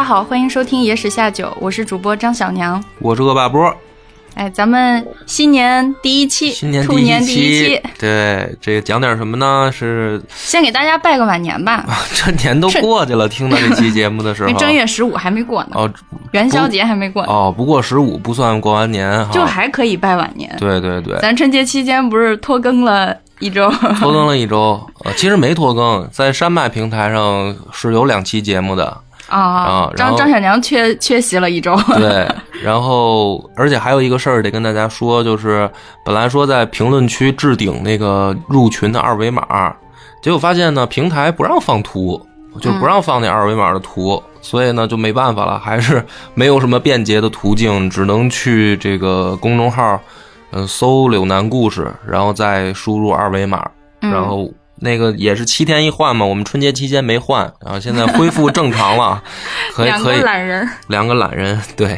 家好，欢迎收听《野史下酒》，我是主播张小娘。我是恶霸波，哎，咱们新年第一期，新年兔年第第一期，对，这个讲点什么呢？是先给大家拜个晚年吧，这年都过去了，听到这期节目的时候，正月十五还没过呢，哦元宵节还没过呢，哦，不过十五不算过完年哈，就还可以拜晚年。对对对，咱春节期间不是拖更了一周，拖更了一周，呃，其实没拖更，在山脉平台上是有两期节目的，啊啊，张张小娘缺缺席了一周。对，然后而且还有一个事儿得跟大家说，就是本来说在评论区置顶那个入群的二维码，结果发现呢平台不让放图，就不让放那二维码的图，所以呢就没办法了，还是没有什么便捷的途径，只能去这个公众号，嗯、搜“柳南故事”，然后再输入二维码，嗯然后。那个也是七天一换嘛，我们春节期间没换，然后现在恢复正常了，可以两可以个懒人，两个懒人，对，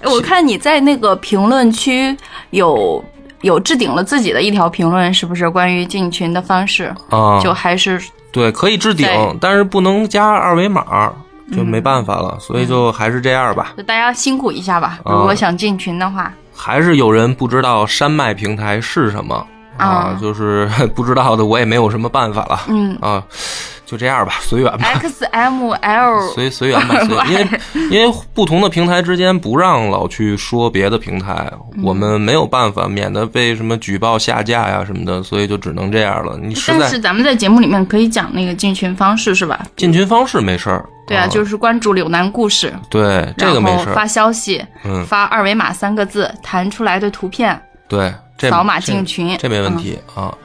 哎我看你在那个评论区有有置顶了自己的一条评论，是不是关于进群的方式？啊，就还是对，可以置顶但是不能加二维码，就没办法了，所以就还是这样吧。就大家辛苦一下吧。啊如果想进群的话，还是有人不知道山脉平台是什么啊啊，就是 不知道的，我也没有什么办法了嗯。啊，就这样吧，随缘吧。，X M L 随随缘吧，随 因为因为不同的平台之间不让老去说别的平台，嗯。我们没有办法，免得被什么举报下架呀什么的，所以就只能这样了。你实但在是咱们在节目里面可以讲那个进群方式是吧？进群方式没事儿，对啊，就是关注柳南故事，对这个没事儿，然后发消息，嗯，发二维码三个字，弹出来的图片，对，这扫码这进群，这没问题、啊。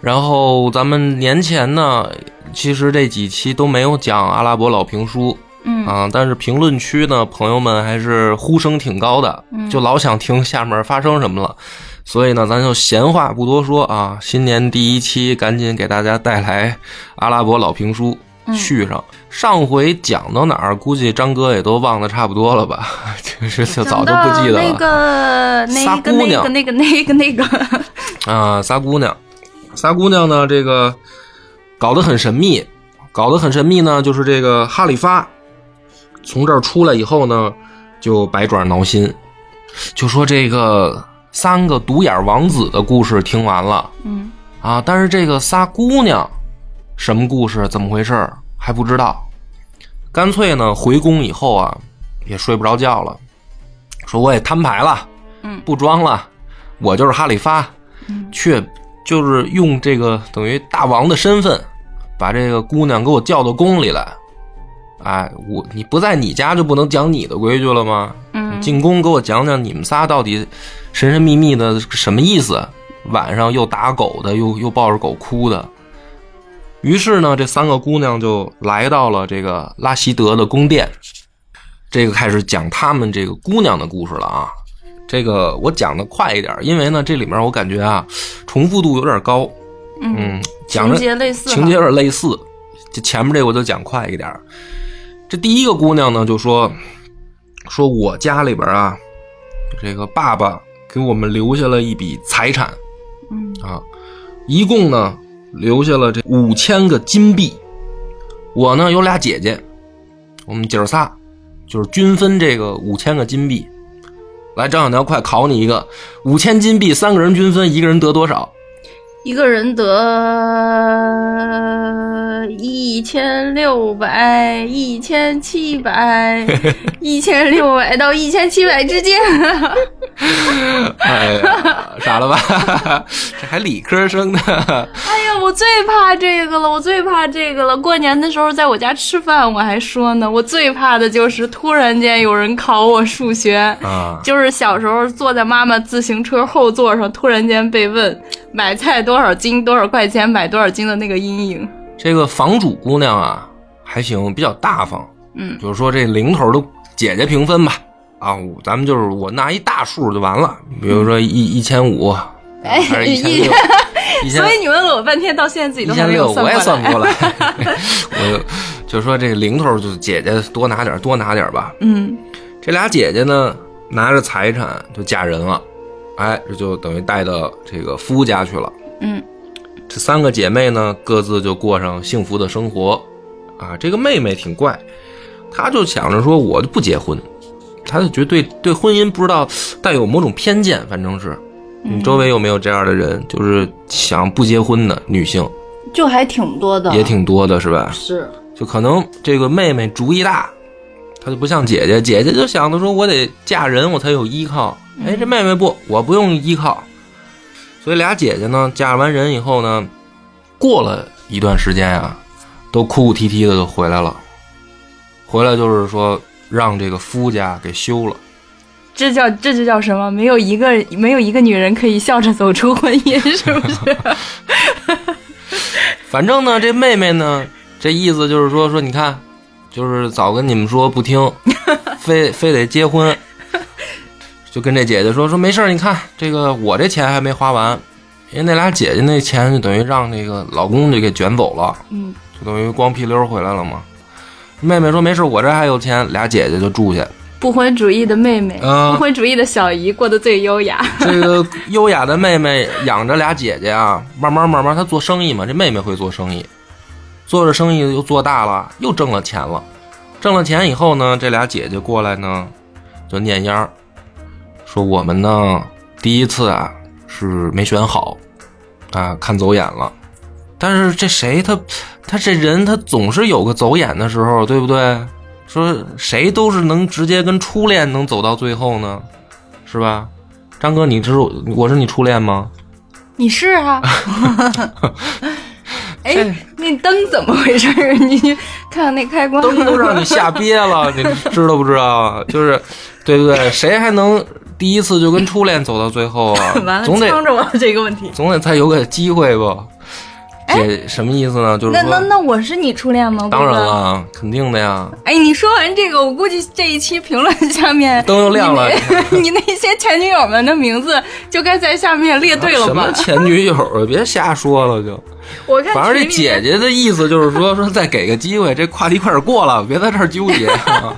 然后咱们年前呢，其实这几期都没有讲阿拉伯老评书嗯。嗯，啊，但是评论区呢，朋友们还是呼声挺高的，嗯就老想听下面发生什么了。所以呢，咱就闲话不多说啊，新年第一期赶紧给大家带来阿拉伯老评书。嗯。续上。上回讲到哪儿，估计张哥也都忘得差不多了吧？就是就早就不记得了。那个那个那个那个那个，啊，仨姑娘，仨姑娘呢，这个搞得很神秘，搞得很神秘呢，就是这个哈里发从这儿出来以后呢，就百爪挠心，就说这个三个独眼王子的故事听完了。嗯。啊，但是这个仨姑娘什么故事，怎么回事儿还不知道，干脆呢回宫以后啊，也睡不着觉了，说我也摊牌了，嗯不装了，我就是哈里发。嗯却就是用这个等于大王的身份，把这个姑娘给我叫到宫里来。哎，我你不在你家就不能讲你的规矩了吗？嗯进宫给我讲讲你们仨到底神神秘秘的什么意思？晚上又打狗的，又又抱着狗哭的。于是呢，这三个姑娘就来到了这个拉希德的宫殿，这个开始讲他们这个姑娘的故事了啊。这个我讲的快一点，因为呢，这里面我感觉啊，重复度有点高。嗯，讲情节类似，情节有点类似，这前面这个我就讲快一点。这第一个姑娘呢，就说说我家里边啊，这个爸爸给我们留下了一笔财产嗯啊，一共呢留下了这五千个金币。我呢有俩姐姐，我们姐儿仨就是均分这个五千个金币。来，张小娘，快考你一个，五千金币三个人均分，一个人得多少？一个人得一千六百、一千七百、一千六百到一千七百之间。哎呀，傻了吧？这还理科生呢？哎呀，我最怕这个了，我最怕这个了。过年的时候在我家吃饭，我还说呢，我最怕的就是突然间有人考我数学。啊，就是小时候坐在妈妈自行车后座上，突然间被问 买菜多少斤、多少块钱买多少斤的那个阴影。这个房主姑娘啊，还行，比较大方。嗯就是说这零头都姐姐平分吧。啊，咱们就是我拿一大数就完了，比如说一一千五，哎还是一千六，一千所以你问了我半天，到现在自己一都还千六我也没有算过算不过来。我就就说这零头就姐姐多拿点，多拿点吧。嗯这俩姐姐呢，拿着财产就嫁人了，哎，这就等于带到这个夫家去了。嗯这三个姐妹呢，各自就过上幸福的生活。啊，这个妹妹挺怪，她就想着说，我就不结婚，她就觉得对对婚姻不知道带有某种偏见，反正是。你周围有没有这样的人，就是想不结婚的女性，就还挺多的，也挺多的，是吧？是，就可能这个妹妹主意大，她就不像姐姐，姐姐就想着说我得嫁人，我才有依靠。哎，这妹妹不，我不用依靠。所以俩姐姐呢，嫁完人以后呢，过了一段时间啊，都哭哭啼啼的就回来了。回来就是说让这个夫家给休了。这叫这就叫什么？没有一个没有一个女人可以笑着走出婚姻，是不是？反正呢，这妹妹呢，这意思就是说说，你看，就是早跟你们说不听，非非得结婚，就跟这姐姐说说没事儿，你看这个我这钱还没花完，因为那俩姐姐那钱就等于让那个老公就给卷走了，嗯，就等于光屁溜回来了嘛。妹妹说没事，我这还有钱，俩姐姐就住下。不婚主义的妹妹，啊不婚主义的小姨过得最优雅。这个优雅的妹妹养着俩姐姐啊，慢慢慢慢，她做生意嘛，这妹妹会做生意，做着生意又做大了，又挣了钱了。挣了钱以后呢，这俩姐姐过来呢，就念秧儿，说我们呢第一次啊是没选好，啊看走眼了。但是这谁他他这人他总是有个走眼的时候，对不对？说谁都是能直接跟初恋能走到最后呢，是吧？张哥，你知道我是你初恋吗？你是啊？哎，那灯怎么回事儿？你看看那开关。灯都让你吓憋了，你知道不知道？就是，对不对？谁还能第一次就跟初恋走到最后啊 完？了，总得呛着我这个问题。总得再有个机会吧？姐，什么意思呢？就是那那，那我是你初恋吗？当然。了，肯定的呀。哎，你说完这个，我估计这一期评论下面 灯又亮了 你那些前女友们的名字就该在下面列队了吧什么？前女友啊？别瞎说了就。我看反正这姐姐的意思就是说，说再给个机会，这话题快点过了，别在这儿纠结。啊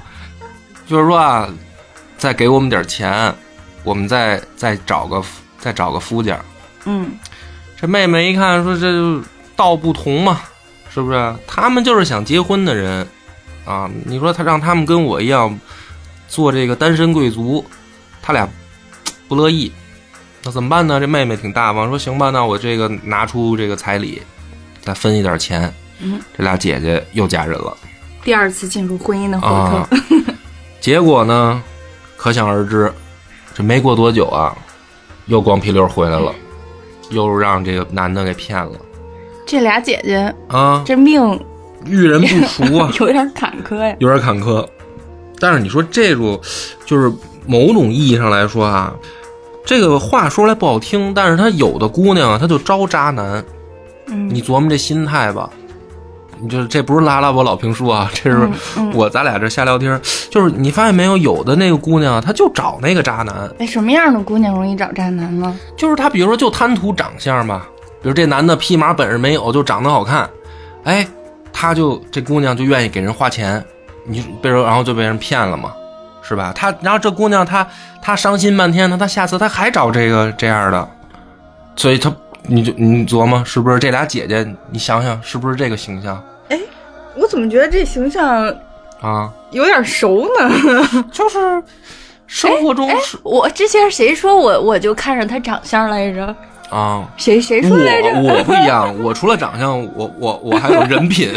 就是说啊，再给我们点钱，我们再再找个再找个夫家。嗯，这妹妹一看说，这就道不同嘛，是不是？他们就是想结婚的人啊。你说他让他们跟我一样做这个单身贵族，他俩不乐意。那怎么办呢？这妹妹挺大方，说行吧，那我这个拿出这个彩礼，再分一点钱。嗯，这俩姐姐又嫁人了第二次进入婚姻的火啊。结果呢，可想而知，这没过多久啊，又光屁溜回来了，又让这个男的给骗了这俩姐姐啊！这命遇人不淑啊，有点坎坷呀。有点坎坷。但是你说这种，就是某种意义上来说啊，这个话说来不好听，但是他有的姑娘啊，她就招渣男。嗯，你琢磨这心态吧，你就是这不是拉拉我老评书啊，这是我咱俩这瞎聊天儿。就是你发现没有，有的那个姑娘啊，她就找那个渣男，哎，什么样的姑娘容易找渣男呢？就是她，比如说就贪图长相吧，比如这男的屁马本事没有，就长得好看，哎，他就这姑娘就愿意给人花钱，你被人然后就被人骗了嘛，是吧？他然后这姑娘她她伤心半天呢，她下次她还找这个这样的，所以她你就你琢磨是不是这俩姐姐？你想想是不是这个形象哎我怎么觉得这形象啊？有点熟呢？就是生活中是、我之前谁说我我就看上他长相来着？啊。谁谁说来着？我我不一样，我除了长相，我我我还有人品，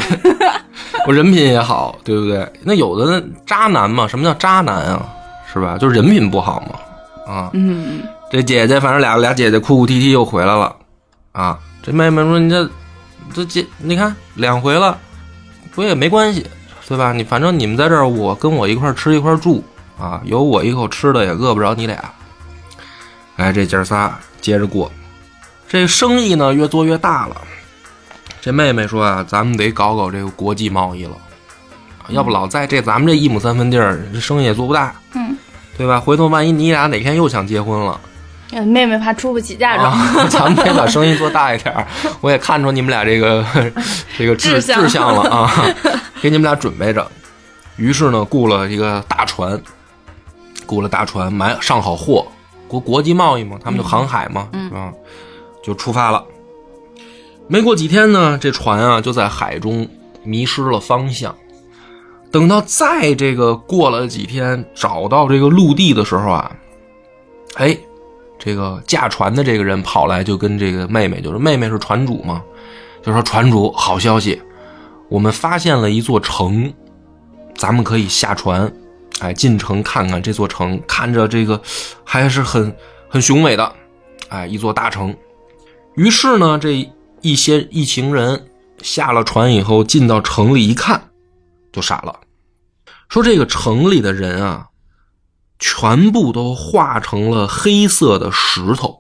我人品也好，对不对？那有的渣男嘛，什么叫渣男啊？是吧？就是人品不好嘛，啊。嗯，这姐姐反正俩俩姐姐哭哭啼啼又回来了，啊。这妹妹说你这这这你看两回了，不也没关系，对吧？你反正你们在这儿，我跟我一块儿吃一块儿住啊，有我一口吃的也饿不着你俩。哎，这姐仨接着过，这生意呢越做越大了。这妹妹说啊，咱们得搞搞这个国际贸易了，要不老在这咱们这一亩三分地儿，这生意也做不大，嗯，对吧？回头万一你俩哪天又想结婚了，呃妹妹怕出不起嫁妆。啊，咱们得把声音做大一点儿。我也看出你们俩这个 这个志志向了啊，给你们俩准备着。于是呢，雇了一个大船，雇了大船，买上好货，国国际贸易嘛，他们就航海嘛，嗯？就出发了。没过几天呢，这船啊就在海中迷失了方向，等到再这个过了几天，找到这个陆地的时候啊，哎，这个驾船的这个人跑来就跟这个妹妹，就是妹妹是船主嘛，就说船主好消息，我们发现了一座城，咱们可以下船，哎，进城看看这座城，看着这个还是很很雄伟的，哎，一座大城。于是呢，这一些一行人下了船以后，进到城里一看，就傻了，说这个城里的人啊，全部都化成了黑色的石头。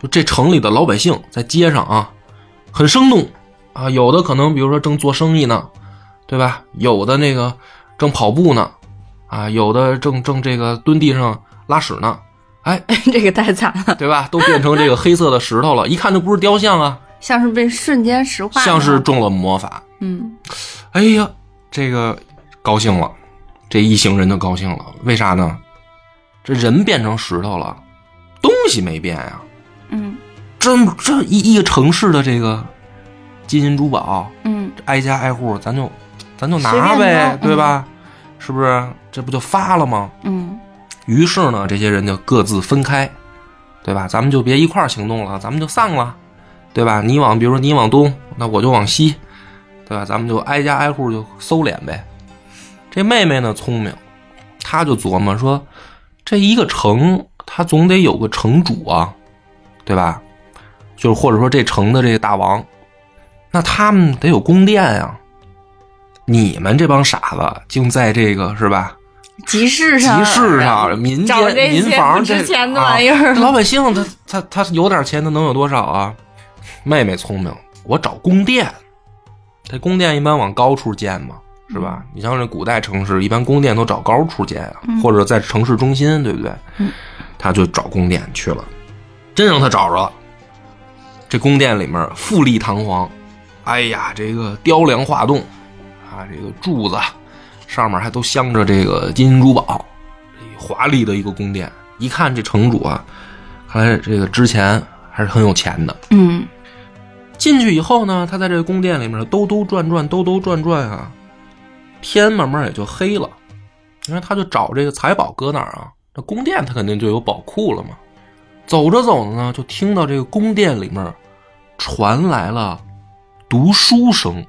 就这城里的老百姓在街上啊，很生动啊，有的可能比如说正做生意呢，对吧？有的那个正跑步呢，啊，有的正正这个蹲地上拉屎呢，哎，这个太惨了，对吧？都变成这个黑色的石头了，一看就不是雕像啊，像是被瞬间石化，像是中了魔法。嗯，哎呀，这个高兴了，这一行人都高兴了，为啥呢？这人变成石头了，东西没变呀。嗯这这一一个城市的这个金银珠宝，嗯挨家挨户，咱就咱就拿呗，对吧？是不是？这不就发了吗？嗯于是呢，这些人就各自分开，对吧？咱们就别一块儿行动了，咱们就散了，对吧？你往，比如说你往东，那我就往西，对吧？咱们就挨家挨户就搜敛呗。这妹妹呢聪明，她就琢磨说，这一个城，它总得有个城主啊，对吧？就是或者说这城的这个大王，那他们得有宫殿啊、你们这帮傻子，竟在这个是吧？集市上，集市上、民间、找这些民房值这钱的玩意儿啊老百姓他他他有点钱，他能有多少啊？妹妹聪明，我找宫殿。这宫殿一般往高处建嘛，是吧？你像这古代城市，一般宫殿都找高处建啊，或者在城市中心，对不对？嗯他就找宫殿去了，真让他找着了。这宫殿里面富丽堂皇，哎呀，这个雕梁画栋啊，这个柱子上面还都镶着这个金银珠宝，华丽的一个宫殿。一看这城主啊，看来这个之前还是很有钱的。嗯进去以后呢，他在这个宫殿里面兜兜转转，兜兜转转啊，天慢慢也就黑了。因为，他就找这个财宝搁哪儿啊？这宫殿他肯定就有宝库了嘛。走着走着呢，就听到这个宫殿里面传来了读书声。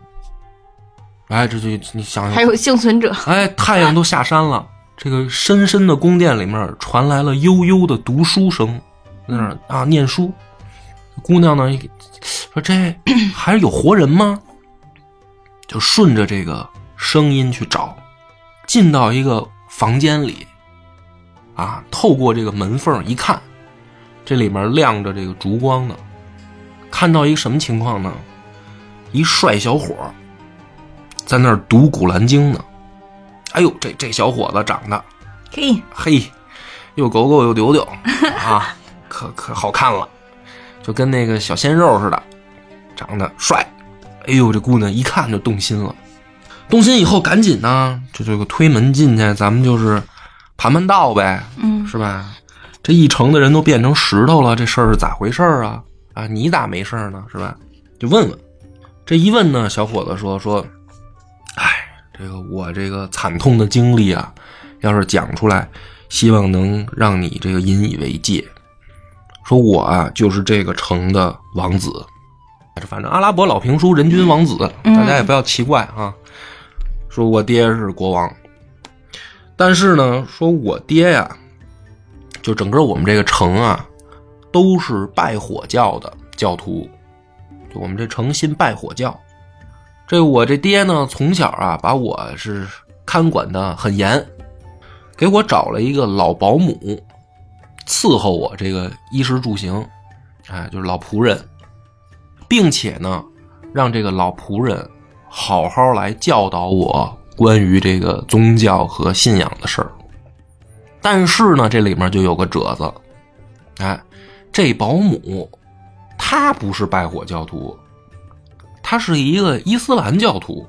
哎，这就你想想，还有幸存者，哎，太阳都下山了，这个深深的宫殿里面传来了悠悠的读书声，在那儿啊念书。姑娘呢，说这 还是有活人吗？就顺着这个声音去找，进到一个房间里，啊，透过这个门缝一看，这里面亮着这个烛光呢，看到一个什么情况呢？一帅小伙在那儿读《古兰经》呢。哎呦，这这小伙子长得嘿，嘿，又狗狗又丢丢啊，可可好看了，就跟那个小鲜肉似的，长得帅。哎呦，这姑娘一看就动心了，动心以后赶紧呢，就这个推门进去，咱们就是盘盘道呗，嗯是吧？这一城的人都变成石头了，这事儿是咋回事儿啊？啊，你咋没事儿呢？是吧？就问问。这一问呢，小伙子说说，哎，这个我这个惨痛的经历啊，要是讲出来，希望能让你这个引以为戒。说我啊，就是这个城的王子，反正阿拉伯老评书人均王子，嗯大家也不要奇怪啊。说我爹是国王，但是呢，说我爹呀，就整个我们这个城啊，都是拜火教的教徒，就我们这城信拜火教。这我这爹呢，从小啊，把我是看管的很严，给我找了一个老保姆，伺候我这个衣食住行，哎，就是老仆人，并且呢，让这个老仆人好好来教导我关于这个宗教和信仰的事儿。但是呢，这里面就有个褶子，哎，这保姆他不是拜火教徒，他是一个伊斯兰教徒。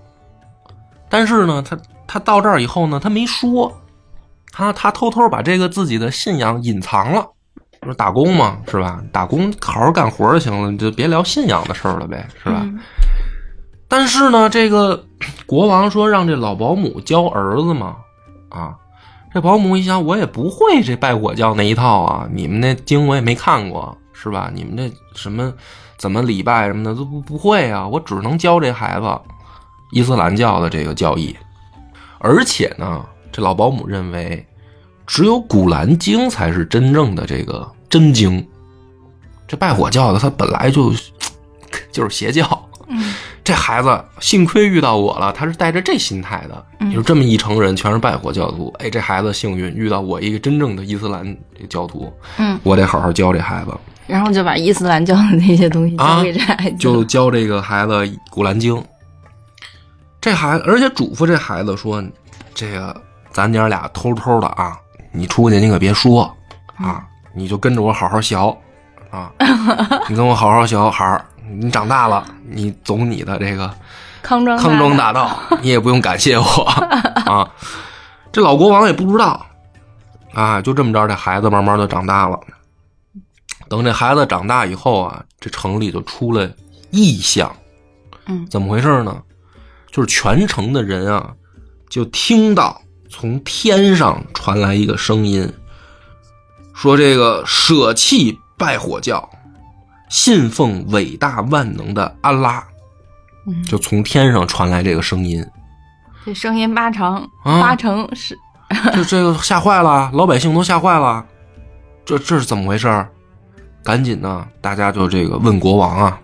但是呢，他他到这儿以后呢，他没说，他他偷偷把这个自己的信仰隐藏了。说打工嘛，是吧？打工好好干活就行了，你就别聊信仰的事儿了呗，是吧？但是呢，这个国王说让这老保姆教儿子嘛，啊，这保姆一想，我也不会这拜火教那一套啊，你们那经我也没看过，是吧？你们这什么怎么礼拜什么的都不不会啊，我只能教这孩子伊斯兰教的这个教义。而且呢，这老保姆认为，只有《古兰经》才是真正的这个真经，这拜火教的他本来就 就是邪教。这孩子幸亏遇到我了，他是带着这心态的。嗯。就这么一成人全是拜火教徒，哎，这孩子幸运遇到我一个真正的伊斯兰教徒，嗯，我得好好教这孩子，然后就把伊斯兰教的那些东西教给这孩子，就教这个孩子《古兰经》。这孩子，而且嘱咐这孩子说：“这个咱娘俩偷偷的啊，你出去你可别说啊，你就跟着我好好学啊，你跟我好好学，孩儿，你长大了，你走你的这个。”康庄康庄大大道，你也不用感谢我 啊。这老国王也不知道啊，就这么着，这孩子慢慢的长大了。等这孩子长大以后啊，这城里就出了异象。嗯怎么回事呢？就是全城的人啊，就听到从天上传来一个声音，说这个舍弃拜火教，信奉伟大万能的安拉。嗯就从天上传来这个声音，这声音八成啊八成是 这这个吓坏了，老百姓都吓坏了，这这是怎么回事？赶紧呢，大家就这个问国王啊，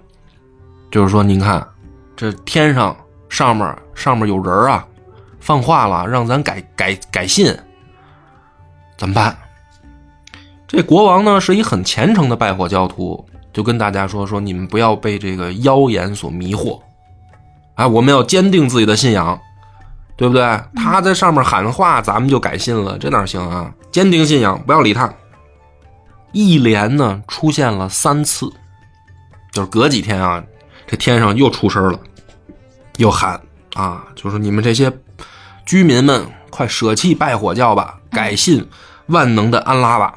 就是说您看，这天上上面上面有人啊，放话了，让咱改改改信，怎么办？这国王呢是一很虔诚的拜火教徒，就跟大家说说你们不要被这个妖言所迷惑，哎，我们要坚定自己的信仰，对不对？他在上面喊话，咱们就改信了，这哪行啊？坚定信仰，不要理他。一连呢出现了三次，就是隔几天啊，这天上又出声了，又喊啊，就是你们这些居民们，快舍弃拜火教吧，改信万能的安拉吧。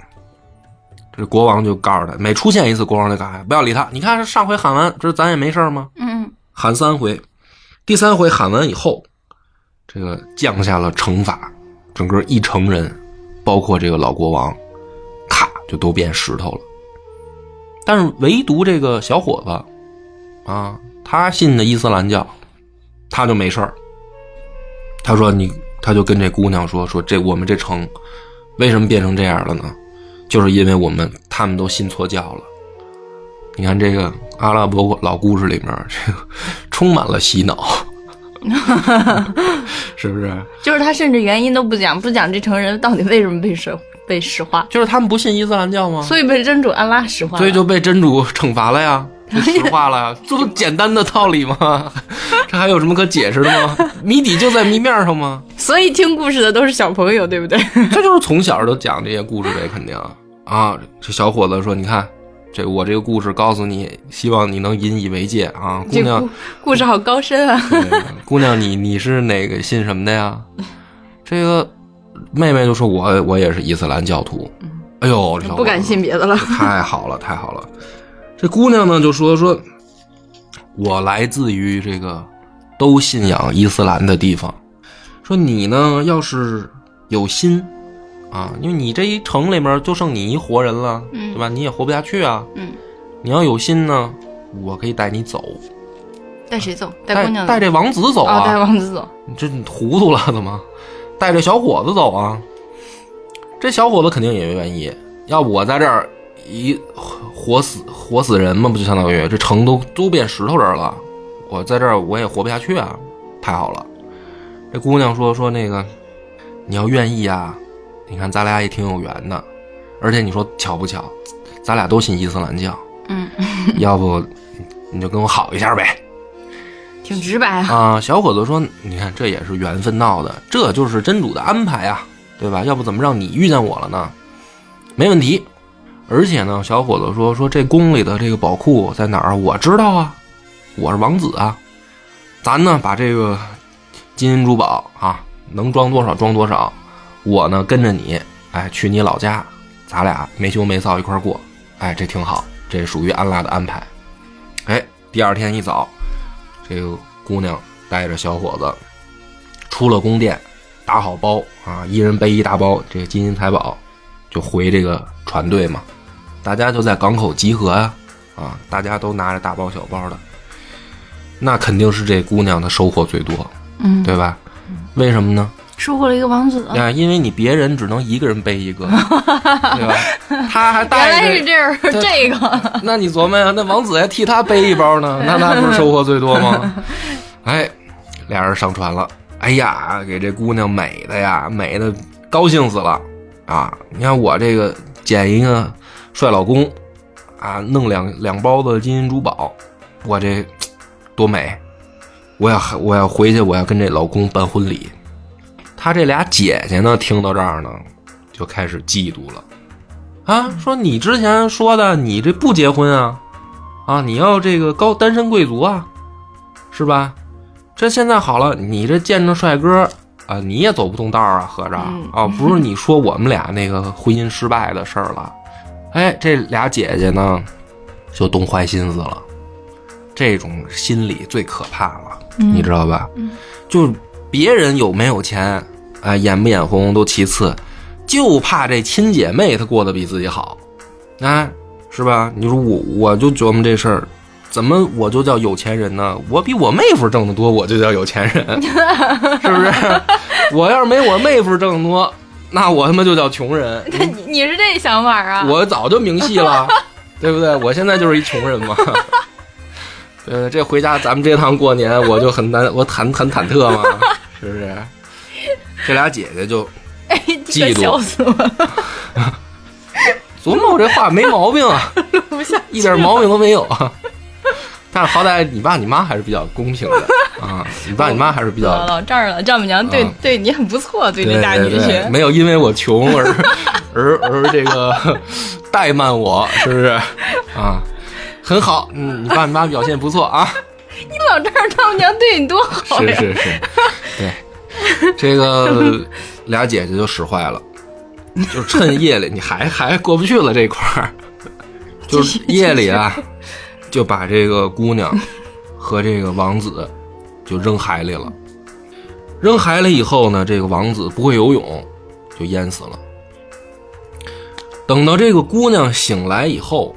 这国王就告诉他，每出现一次，国王就告诉他不要理他。你看上回喊完，这咱也没事吗？嗯喊三回，第三回喊完以后，这个降下了惩罚，整个一城人，包括这个老国王，咔就都变石头了。但是唯独这个小伙子，啊，他信的伊斯兰教，他就没事儿。他说你，他就跟这姑娘说说这我们这城为什么变成这样了呢？就是因为我们他们都信错教了。你看这个阿拉伯老故事里面，这个充满了洗脑，是不是？就是他甚至原因都不讲，不讲这成人到底为什么被石被石化，就是他们不信伊斯兰教吗？所以被真主安拉石化，所以就被真主惩罚了呀，就石化了呀，这不简单的道理吗？这还有什么可解释的吗？谜底就在谜面上吗？所以听故事的都是小朋友，对不对？这就是从小就讲这些故事呗，肯定啊。这小伙子说：“你看，这我这个故事告诉你，希望你能引以为戒啊，姑娘故。故事好高深啊！姑娘，你你是哪个信什么的呀？这个妹妹就说我我也是伊斯兰教徒。哎呦，这小伙子不敢信别的了。太好了，太好了。这姑娘呢就说说，我来自于这个都信仰伊斯兰的地方。说你呢，要是有心啊，因为你这一城里面就剩你一活人了，嗯对吧？你也活不下去啊。嗯，你要有心呢，我可以带你走，带谁走？带带姑娘走带这王子走哦，带啊。王子走。你这你糊涂了怎么？带着小伙子走啊？这小伙子肯定也愿意。要不我在这儿一活死活死人嘛，不就相当于这城都都变石头人了？我在这儿我也活不下去啊！太好了。这姑娘说说那个，你要愿意啊，你看咱俩也挺有缘的，而且你说巧不巧，咱俩都信伊斯兰教，嗯，要不你就跟我好一下呗。挺直白啊。啊，小伙子说：“你看，这也是缘分闹的，这就是真主的安排啊，对吧？要不怎么让你遇见我了呢？没问题。而且呢，小伙子说说这宫里的这个宝库在哪儿？我知道啊，我是王子啊。咱呢，把这个金银珠宝啊，能装多少装多少。我呢，跟着你，哎，去你老家，咱俩没羞没臊一块过，哎，这挺好，这属于安拉的安排。哎，第二天一早。这个姑娘带着小伙子出了宫殿，打好包啊，一人背一大包这个金银财宝，就回这个船队嘛。大家就在港口集合呀、啊，大家都拿着大包小包的，那肯定是这姑娘的收获最多，嗯，对吧？为什么呢？收获了一个王子。啊，因为你别人只能一个人背一个，对吧？他还原带来是着，这样，这个 那你琢磨呀，那王子还替他背一包呢，那他不是收获最多吗？哎，俩人上船了，哎呀，给这姑娘美的呀，美的高兴死了啊！你看我这个捡一个帅老公啊，弄两两包子金银珠宝，我这 多美！我要我要回去，我要跟这老公办婚礼。他这俩姐姐呢，听到这儿呢，就开始嫉妒了。啊，说你之前说的，你这不结婚啊？啊，你要这个高单身贵族啊，是吧？这现在好了，你这见着帅哥啊，你也走不动道儿啊，合着嗯啊，不是你说我们俩那个婚姻失败的事儿了。哎，这俩姐姐呢，就动坏心思了。这种心理最可怕了，你知道吧？就别人有没有钱啊，眼不眼红都其次，就怕这亲姐妹她过得比自己好，啊，是吧？你说我我就琢磨这事儿，怎么我就叫有钱人呢？我比我妹夫挣得多，我就叫有钱人，是不是？我要是没我妹夫挣得多，那我他妈就叫穷人。你你是这想法啊？我早就明细了，对不对？我现在就是一穷人嘛。呃，这回家咱们这趟过年，我就很难，我忐很忐忑嘛，是不是？这俩姐姐就 哎，嫉妒笑死我了，琢磨我这话没毛病啊，一点毛病都没有啊。但是好歹你爸你妈还是比较公平的啊，你爸你妈还是比较老老丈人了，丈母娘对啊对你很不错，对对这大女婿。没有因为我穷而而而这个怠慢我，是不是啊？很好，嗯，你爸你妈表现不错啊。你老丈人丈母娘对你多好呀！是是是，对，这个俩姐姐就使坏了，就趁夜里你还还过不去了这块儿，就是夜里啊，就把这个姑娘和这个王子就扔海里了。扔海里以后呢，这个王子不会游泳，就淹死了。等到这个姑娘醒来以后，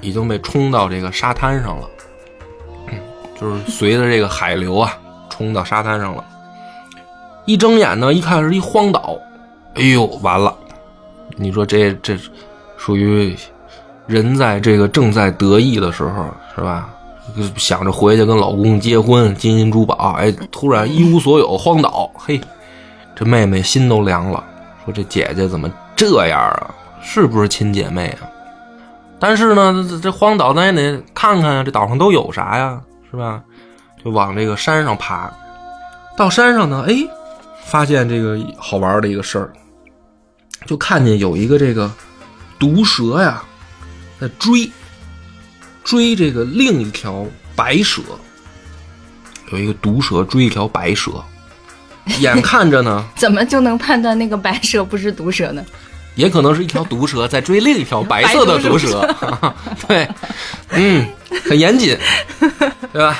已经被冲到这个沙滩上了。就是随着这个海流啊，冲到沙滩上了。一睁眼呢，一看是一荒岛，哎呦，完了！你说这这属于人在这个正在得意的时候，是吧？想着回去跟老公结婚，金银珠宝，哎，突然一无所有，荒岛，嘿，这妹妹心都凉了，说这姐姐怎么这样啊？是不是亲姐妹啊？但是呢，这这荒岛咱也得看看啊，这岛上都有啥呀？是吧？就往这个山上爬。到山上呢，哎，发现这个好玩的一个事儿，就看见有一个这个毒蛇呀，在追追这个另一条白蛇，有一个毒蛇追一条白蛇，眼看着呢，怎么就能判断那个白蛇不是毒蛇呢？也可能是一条毒蛇在追另一条白色的毒蛇，对，嗯，很严谨，对吧？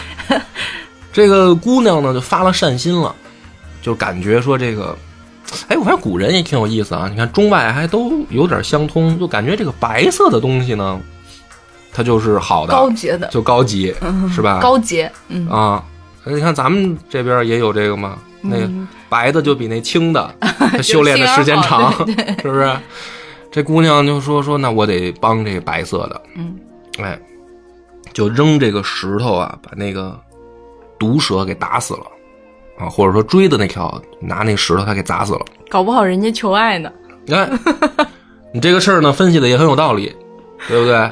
这个姑娘呢就发了善心了，就感觉说这个，哎，我发现古人也挺有意思啊，你看中外还都有点相通，就感觉这个白色的东西呢，它就是好的，高洁的，就高级，是吧？高级，嗯，啊，你看咱们这边也有这个嘛，那个白的就比那青的，它修炼的时间长，是不是？这姑娘就说说，那我得帮这个白色的，嗯，哎，就扔这个石头啊，把那个毒蛇给打死了啊，或者说追的那条拿那石头他给砸死了。搞不好人家求爱呢。你看，你这个事儿呢分析的也很有道理，对不对？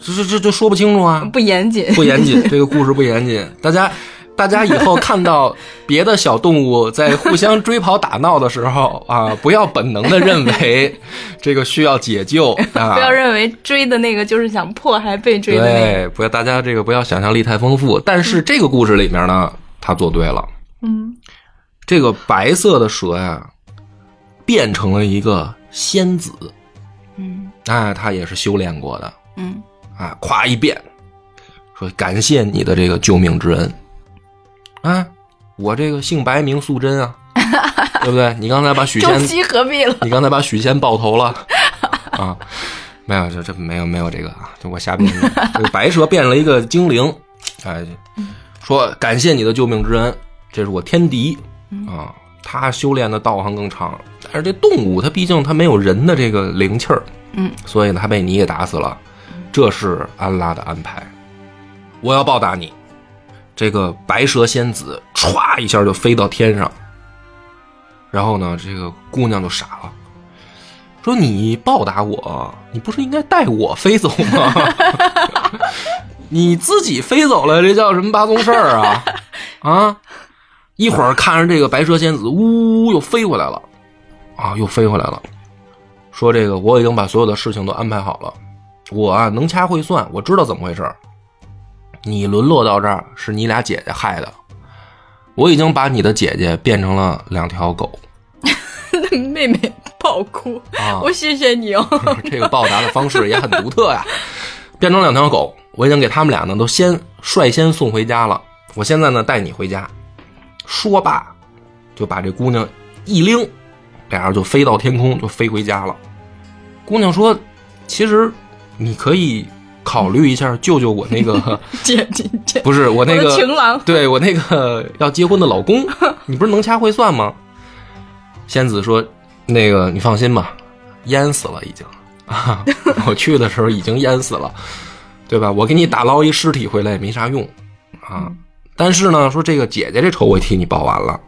这这这就说不清楚啊，不严谨，不严谨，这个故事不严谨。大家，大家以后看到别的小动物在互相追跑打闹的时候啊，不要本能的认为这个需要解救啊，不要认为追的那个就是想迫害被追的那个。对，不要大家这个不要想象力太丰富。但是这个故事里面呢，他做对了，嗯，这个白色的蛇呀，变成了一个仙子，嗯哎，他也是修炼过的。嗯啊，夸一变，说感谢你的这个救命之恩，啊，我这个姓白名素贞啊，对不对？你刚才把许仙，中西合璧了。你刚才把许仙爆头了 啊？没有，这这没有没有这个啊，就我瞎编的。这个白蛇变了一个精灵，哎，说感谢你的救命之恩，这是我天敌啊。他修炼的道行更长，但是这动物它毕竟它没有人的这个灵气儿，嗯，所以呢，它被你给打死了。这是安拉的安排，我要报答你。这个白蛇仙子歘一下就飞到天上，然后呢，这个姑娘就傻了，说：“你报答我，你不是应该带我飞走吗？你自己飞走了，这叫什么八宗事儿啊？啊！一会儿看着这个白蛇仙子，呜，呜又飞回来了，啊，又飞回来了，说这个我已经把所有的事情都安排好了，我啊能掐会算，我知道怎么回事儿。你沦落到这儿是你俩姐姐害的，我已经把你的姐姐变成了两条狗 妹妹爆哭，啊。我谢谢你哦。这个报答的方式也很独特呀，变成两条狗，我已经给他们俩呢都先率先送回家了。我现在呢带你回家。说罢，就把这姑娘一拎，俩人就飞到天空，就飞回家了。姑娘说：“其实你可以考虑一下救救我那个，姐姐姐，不是我那个情郎。对我那个 要结婚的老公，你不是能掐会算吗？仙子说：“那个你放心吧，淹死了已经啊，我去的时候已经淹死了，对吧？我给你打捞一尸体回来也没啥用啊。但是呢，说这个姐姐这仇我替你报完了，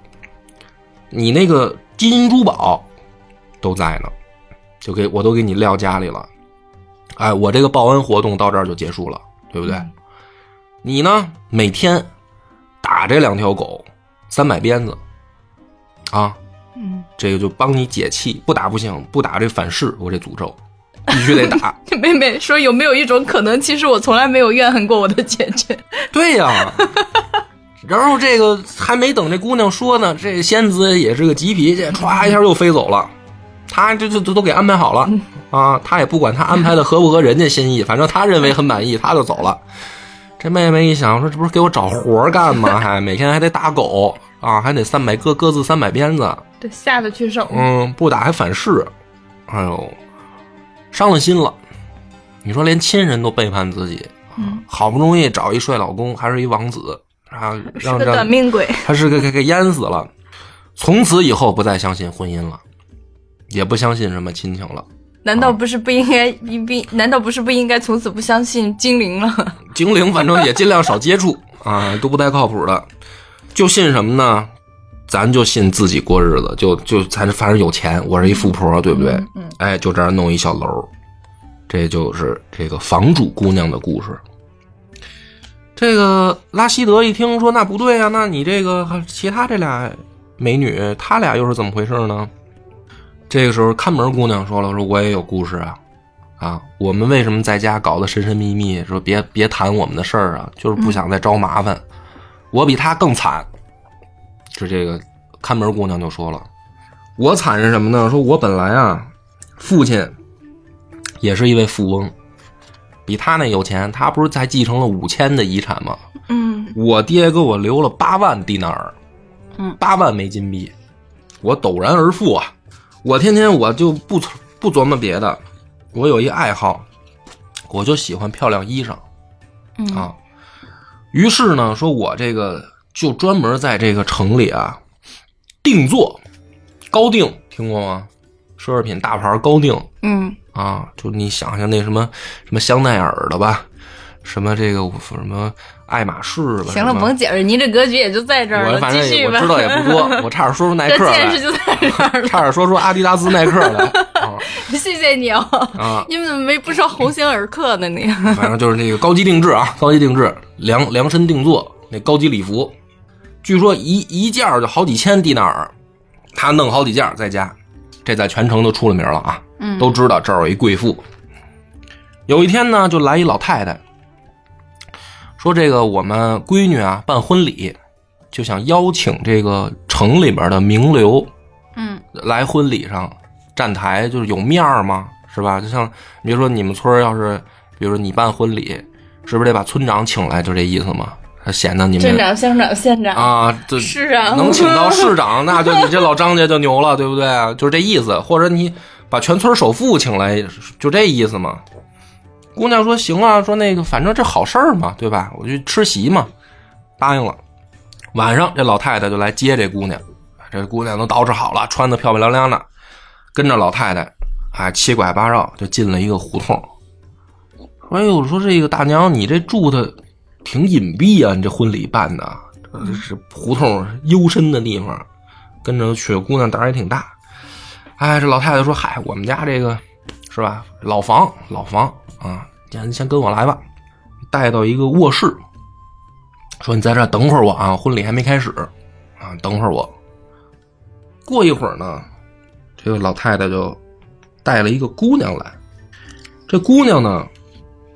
你那个金银珠宝都在呢，就给我都给你撂家里了。哎，我这个报恩活动到这儿就结束了，对不对？你呢，每天打这两条狗三百鞭子，啊，嗯，这个就帮你解气，不打不行，不打这反噬，我这诅咒必须得打。妹妹说有没有一种可能，其实我从来没有怨恨过我的姐姐。对呀、然后这个还没等这姑娘说呢，这仙子也是个急脾气，歘一下又飞走了。他这这这都给安排好了啊，他也不管他安排的合不合人家心意，反正他认为很满意，他就走了。这妹妹一想说，这不是给我找活儿干吗？还每天还得打狗啊，还得三百各各自三百鞭子，对，下得去手。嗯，不打还反噬，哎呦，伤了心了。你说连亲人都背叛自己，嗯，好不容易找一帅老公，还是一王子，啊，是个短命鬼。他是给给给淹死了。从此以后不再相信婚姻了，也不相信什么亲情了。难道不是不应该一并？难道不是不应该从此不相信精灵了？精灵反正也尽量少接触啊，都不太靠谱的。就信什么呢？咱就信自己过日子，就就咱反正有钱，我是一富婆，对不对？嗯哎，就这样弄一小楼，这就是这个房主姑娘的故事。这个拉希德一听说那不对啊，那你这个其他这俩美女，她俩又是怎么回事呢？这个时候看门姑娘说了，说我也有故事啊，啊，我们为什么在家搞得神神秘秘，说别别谈我们的事儿啊，就是不想再招麻烦。我比她更惨。是这个看门姑娘就说了，我惨是什么呢？说我本来啊，父亲也是一位富翁，比他那有钱，他不是才继承了五千的遗产吗？嗯我爹给我留了八万迪纳尔，嗯，八万枚金币，我陡然而富啊！我天天我就不不琢磨别的，我有一爱好，我就喜欢漂亮衣裳嗯啊。于是呢，说我这个就专门在这个城里啊定做高定，听过吗？奢侈品大牌高定嗯啊，就你想想那什么什么香奈儿的吧，什么这个什么爱马仕了，行了，甭解释，您这格局也就在这儿了。我反正继续吧。也我知道也不多，我差点说出耐克这见就在这儿了。差点说出阿迪达斯、耐克来 啊谢谢你哦。啊！你们怎么没不说鸿星尔克呢？你反正就是那个高级定制啊，高级定制量量身定做那高级礼服，据说一一件儿就好几千迪纳尔，他弄好几件儿在家，这在全城都出了名了啊，嗯都知道这儿有一贵妇。有一天呢，就来一老太太，说这个我们闺女啊办婚礼，就想邀请这个城里面的名流嗯来婚礼上站台，就是有面儿嘛，是吧？就像比如说你们村儿要是，比如说你办婚礼，是不是得把村长请来，就这意思嘛？显得你镇们长、乡长、县长，啊，这是啊，能请到市长，那就你这老张家就牛了，对不对？就是这意思。或者你把全村首富请来，就这意思嘛。姑娘说行啊，说那个反正这好事儿嘛，对吧？我去吃席嘛，答应了。晚上这老太太就来接这姑娘，这姑娘都捯饬好了，穿的漂漂亮亮的，跟着老太太，哎，七拐八绕就进了一个胡同。说哎呦，说这个大娘，你这住的挺隐蔽啊，你这婚礼办的，这是胡同幽深的地方，跟着雪，姑娘胆儿也挺大。哎，这老太太说：“嗨，我们家这个是吧，老房老房啊，先先跟我来吧，带到一个卧室，说你在这等会儿我啊，婚礼还没开始啊，等会儿我。过一会儿呢，这个老太太就带了一个姑娘来，这姑娘呢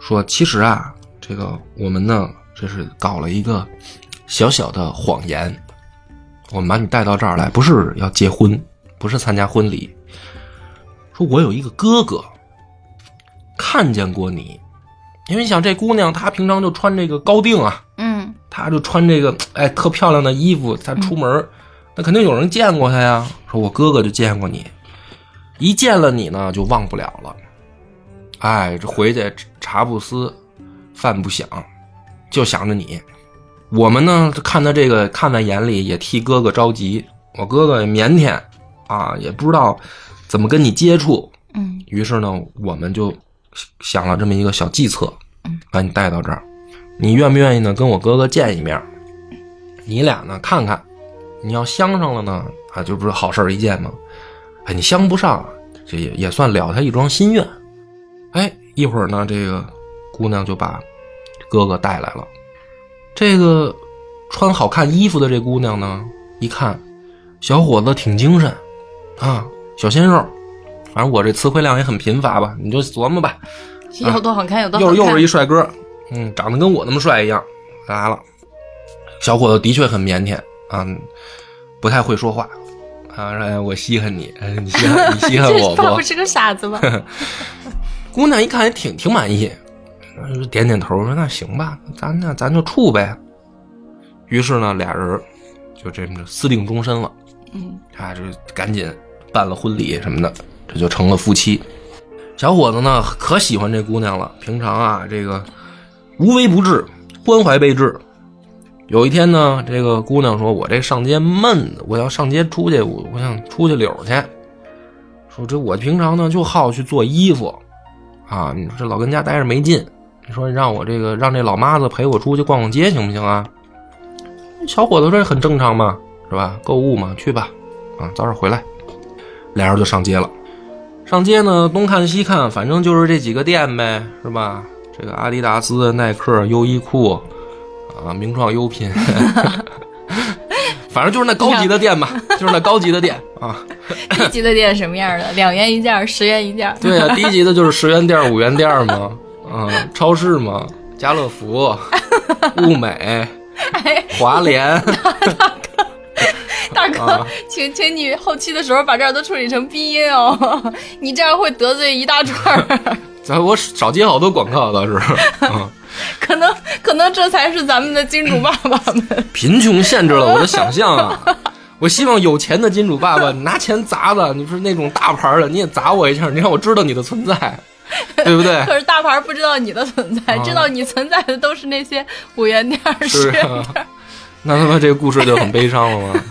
说：其实啊，这个我们呢这是搞了一个小小的谎言，我们把你带到这儿来，不是要结婚，不是参加婚礼。说我有一个哥哥，看见过你，因为你想这姑娘她平常就穿这个高定啊，嗯。她就穿这个哎特漂亮的衣服，她出门，那肯定有人见过她呀。说我哥哥就见过你，一见了你呢就忘不了了，哎，这回去茶不思，饭不想，就想着你。我们呢看他这个看在眼里，也替哥哥着急。我哥哥腼腆啊，也不知道怎么跟你接触。嗯于是呢，我们就想了这么一个小计策，把你带到这儿。你愿不愿意呢？跟我哥哥见一面？你俩呢看看，你要相上了呢，啊，就不是好事儿一件吗？哎，你相不上，这也也算了他一桩心愿。哎，一会儿呢，这个姑娘就把哥哥带来了。这个穿好看衣服的这姑娘呢，一看，小伙子挺精神啊，小鲜肉。反正我这词汇量也很贫乏吧，你就琢磨吧。有多好看有多好看，又又是一帅哥，嗯，长得跟我那么帅一样，来了。小伙子的确很腼腆啊，不太会说话啊。哎，我稀罕你，哎，你稀罕你稀罕我不这他不？是个傻子吗？姑娘一看也挺挺满意，呃点点头说：“那行吧，咱那咱就处呗。”于是呢，俩人就这么着私定终身了。嗯啊，就赶紧办了婚礼什么的，这就成了夫妻。小伙子呢，可喜欢这姑娘了。平常啊，这个无微不至，关怀备至。有一天呢，这个姑娘说：“我这上街闷，我要上街出去，我我想出去溜去。说这我平常呢就好去做衣服，啊，你说这老跟家待着没劲，你说让我这个让这老妈子陪我出去逛逛街行不行啊？”小伙子说：“很正常嘛，是吧？购物嘛，去吧。啊，早点回来。”俩人就上街了。上街呢，东看西看，反正就是这几个店呗，是吧？这个阿迪达斯、耐克、优衣库，啊，名创优品，反正就是那高级的店吧，就是那高级的店啊。低级的店什么样的？两元一件，十元一件。对啊，低级的就是十元店、五元店嘛，啊，超市嘛，家乐福 物美、华联，大哥，啊请请你后期的时候把这儿都处理成鼻音哦，你这样会得罪一大串儿，咱我少接好多广告倒是，啊，可能可能这才是咱们的金主爸爸们。贫穷限制了我的想象啊。我希望有钱的金主爸爸拿钱砸的，你说那种大牌的，你也砸我一下，你让我知道你的存在，对不对？可是大牌不知道你的存在，啊知道你存在的都是那些五元店、十是元啊店。那他妈这个故事就很悲伤了吗。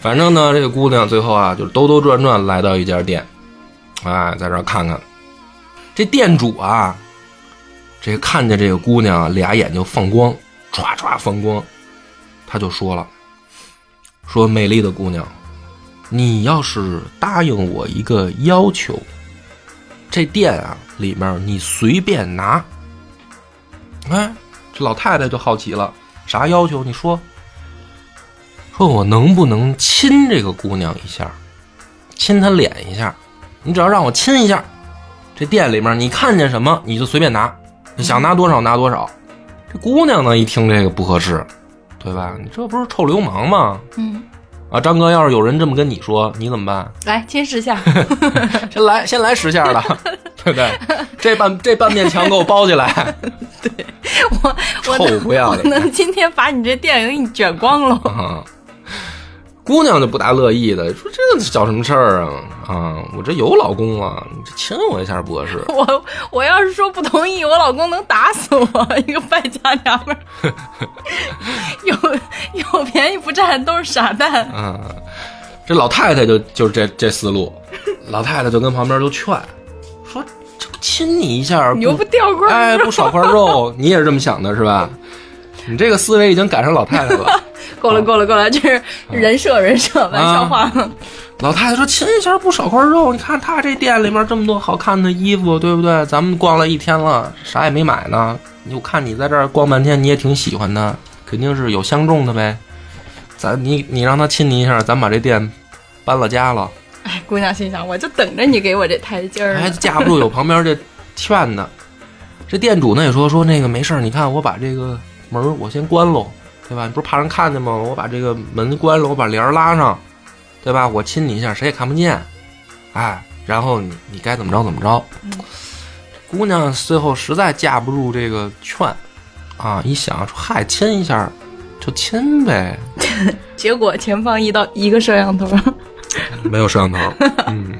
反正呢，这个姑娘最后啊，就兜兜转转来到一家店，哎，在这儿看看。这店主啊，这看见这个姑娘啊，俩眼睛放光，唰唰放光，他就说了，说美丽的姑娘，你要是答应我一个要求，这店啊里面你随便拿。哎，这老太太就好奇了，啥要求？你说，说我能不能亲这个姑娘一下，亲她脸一下？你只要让我亲一下，这店里面你看见什么你就随便拿，你想拿多少拿多少。这姑娘呢一听这个不合适，对吧？你这不是臭流氓吗？嗯，啊，张哥，要是有人这么跟你说，你怎么办？来亲十下。先来，先来十下的，对不对？这半这半面墙给我包起来，对我我臭不要我脸能今天把你这电影给你卷光了。啊！姑娘就不大乐意的说：“这叫什么事儿啊？啊，我这有老公了，你这亲我一下不合适。我我要是说不同意，我老公能打死我！一个败家娘们儿，有有便宜不占，都是傻蛋。啊，这老太太就就是这这思路，老太太就跟旁边就劝说：“这不亲你一下，你又不掉块儿哎，不少块肉，你也是这么想的是吧？你这个思维已经赶上老太太了。够了够了够了，这是人设人设，玩笑话。老太太说：“亲一下不少块肉，你看她这店里面这么多好看的衣服，对不对？咱们逛了一天了，啥也没买呢。我看你在这儿逛半天，你也挺喜欢的，肯定是有相中的呗。咱你你让他亲你一下，咱把这店搬了家了。哎，姑娘心想，我就等着你给我这台阶儿还。架不住有旁边这劝的。这店主呢也说说那个没事儿，你看我把这个门我先关喽，对吧？你不是怕人看见吗？我把这个门关了，我把帘儿拉上，对吧？我亲你一下，谁也看不见，哎，然后你你该怎么着怎么着。姑娘最后实在架不住这个劝，啊，一想说嗨，亲一下就亲呗，结果前方一到一个摄像头，没有摄像头，嗯。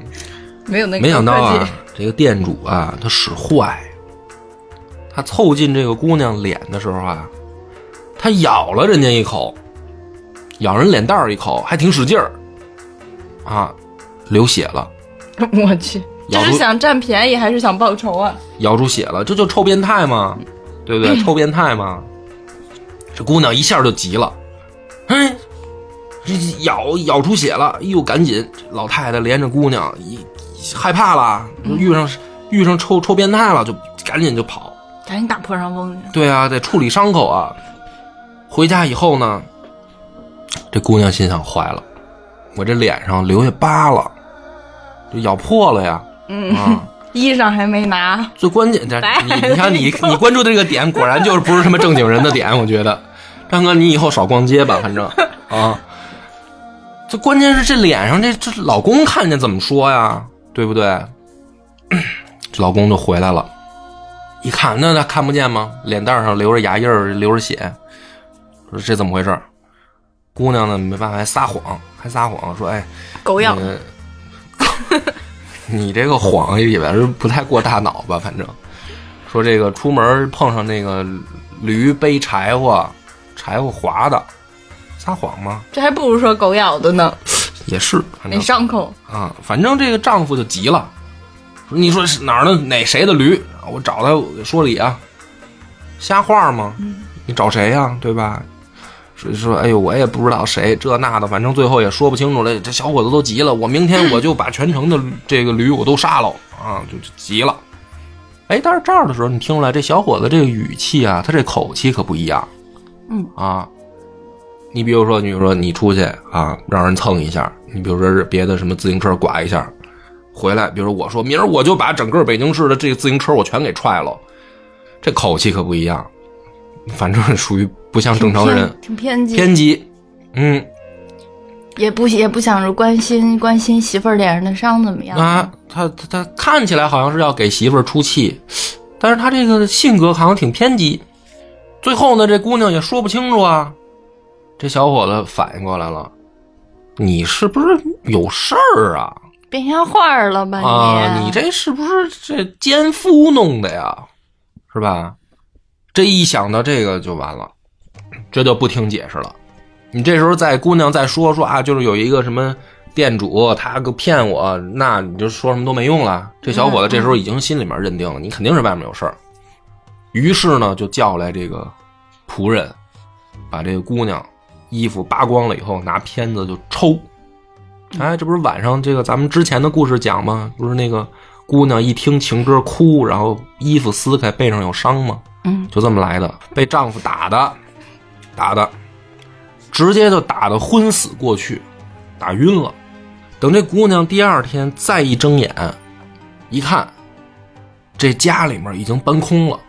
没有那个没想到啊，这个店主啊，他使坏，他凑近这个姑娘脸的时候啊，他咬了人家一口，咬人脸蛋儿一口，还挺使劲儿，啊，流血了，我去，这是想占便宜还是想报仇啊？咬出血了，这就臭变态吗，对不对？臭变态吗，这姑娘一下就急了，哎，这咬咬出血了，哎呦，赶紧，老太太连着姑娘一害怕了，遇上遇上臭臭变态了，就赶紧就跑。赶紧打破伤风去。对啊，得处理伤口啊。回家以后呢，这姑娘心想：坏了，我这脸上留下疤了，就咬破了呀。嗯，啊，衣裳还没拿，最关键的，你你看你你关注的这个点，果然就是不是什么正经人的点，我觉得。张哥，你以后少逛街吧，反正 啊。这关键是这脸上这这老公看见怎么说呀？对不对？这老公就回来了，一看那那看不见吗？脸蛋上留着牙印儿，流着血，说这怎么回事儿？姑娘呢没办法，还撒谎，还撒谎说：“哎，狗咬。呃你这个谎也是不太过大脑吧？反正说这个出门碰上那个驴背柴火，柴火划的，撒谎吗？这还不如说狗咬的呢，也是，反没正伤口。啊，反正这个丈夫就急了，说你说是哪儿的哪谁的驴？我找他说理啊，瞎话吗？你找谁呀、对吧？说说，哎呦，我也不知道谁这那的，反正最后也说不清楚了。这小伙子都急了，我明天我就把全城的这个驴我都杀了啊，就就急了。哎，但是这儿的时候，你听出来这小伙子这个语气啊，他这口气可不一样。嗯啊，你比如说，你说你出去啊，让人蹭一下，你比如说是别的什么自行车刮一下，回来，比如说我说明儿我就把整个北京市的这个自行车我全给踹了，这口气可不一样，反正 属于不像正常人，挺偏激，偏激，嗯也不也不想着关心关心媳妇儿脸上的伤怎么样啊，他他他看起来好像是要给媳妇儿出气，但是他这个性格好像挺偏激，最后呢，这姑娘也说不清楚啊，这小伙子反应过来了，你是不是有事儿啊？变瞎话儿了吧啊，你这是不是这奸夫弄的呀？是吧？这一想到这个就完了，这就不听解释了。你这时候再姑娘再说说啊，就是有一个什么店主他个骗我，那你就说什么都没用了。这小伙子这时候已经心里面认定了，你肯定是外面有事儿。于是呢，就叫来这个仆人，把这个姑娘衣服扒光了以后，拿片子就抽。哎，这不是晚上这个咱们之前的故事讲吗？不是那个姑娘一听情歌哭，然后衣服撕开，背上有伤吗？嗯，就这么来的，被丈夫打的，打的，直接就打的昏死过去，打晕了。等这姑娘第二天再一睁眼，一看，这家里面已经搬空了，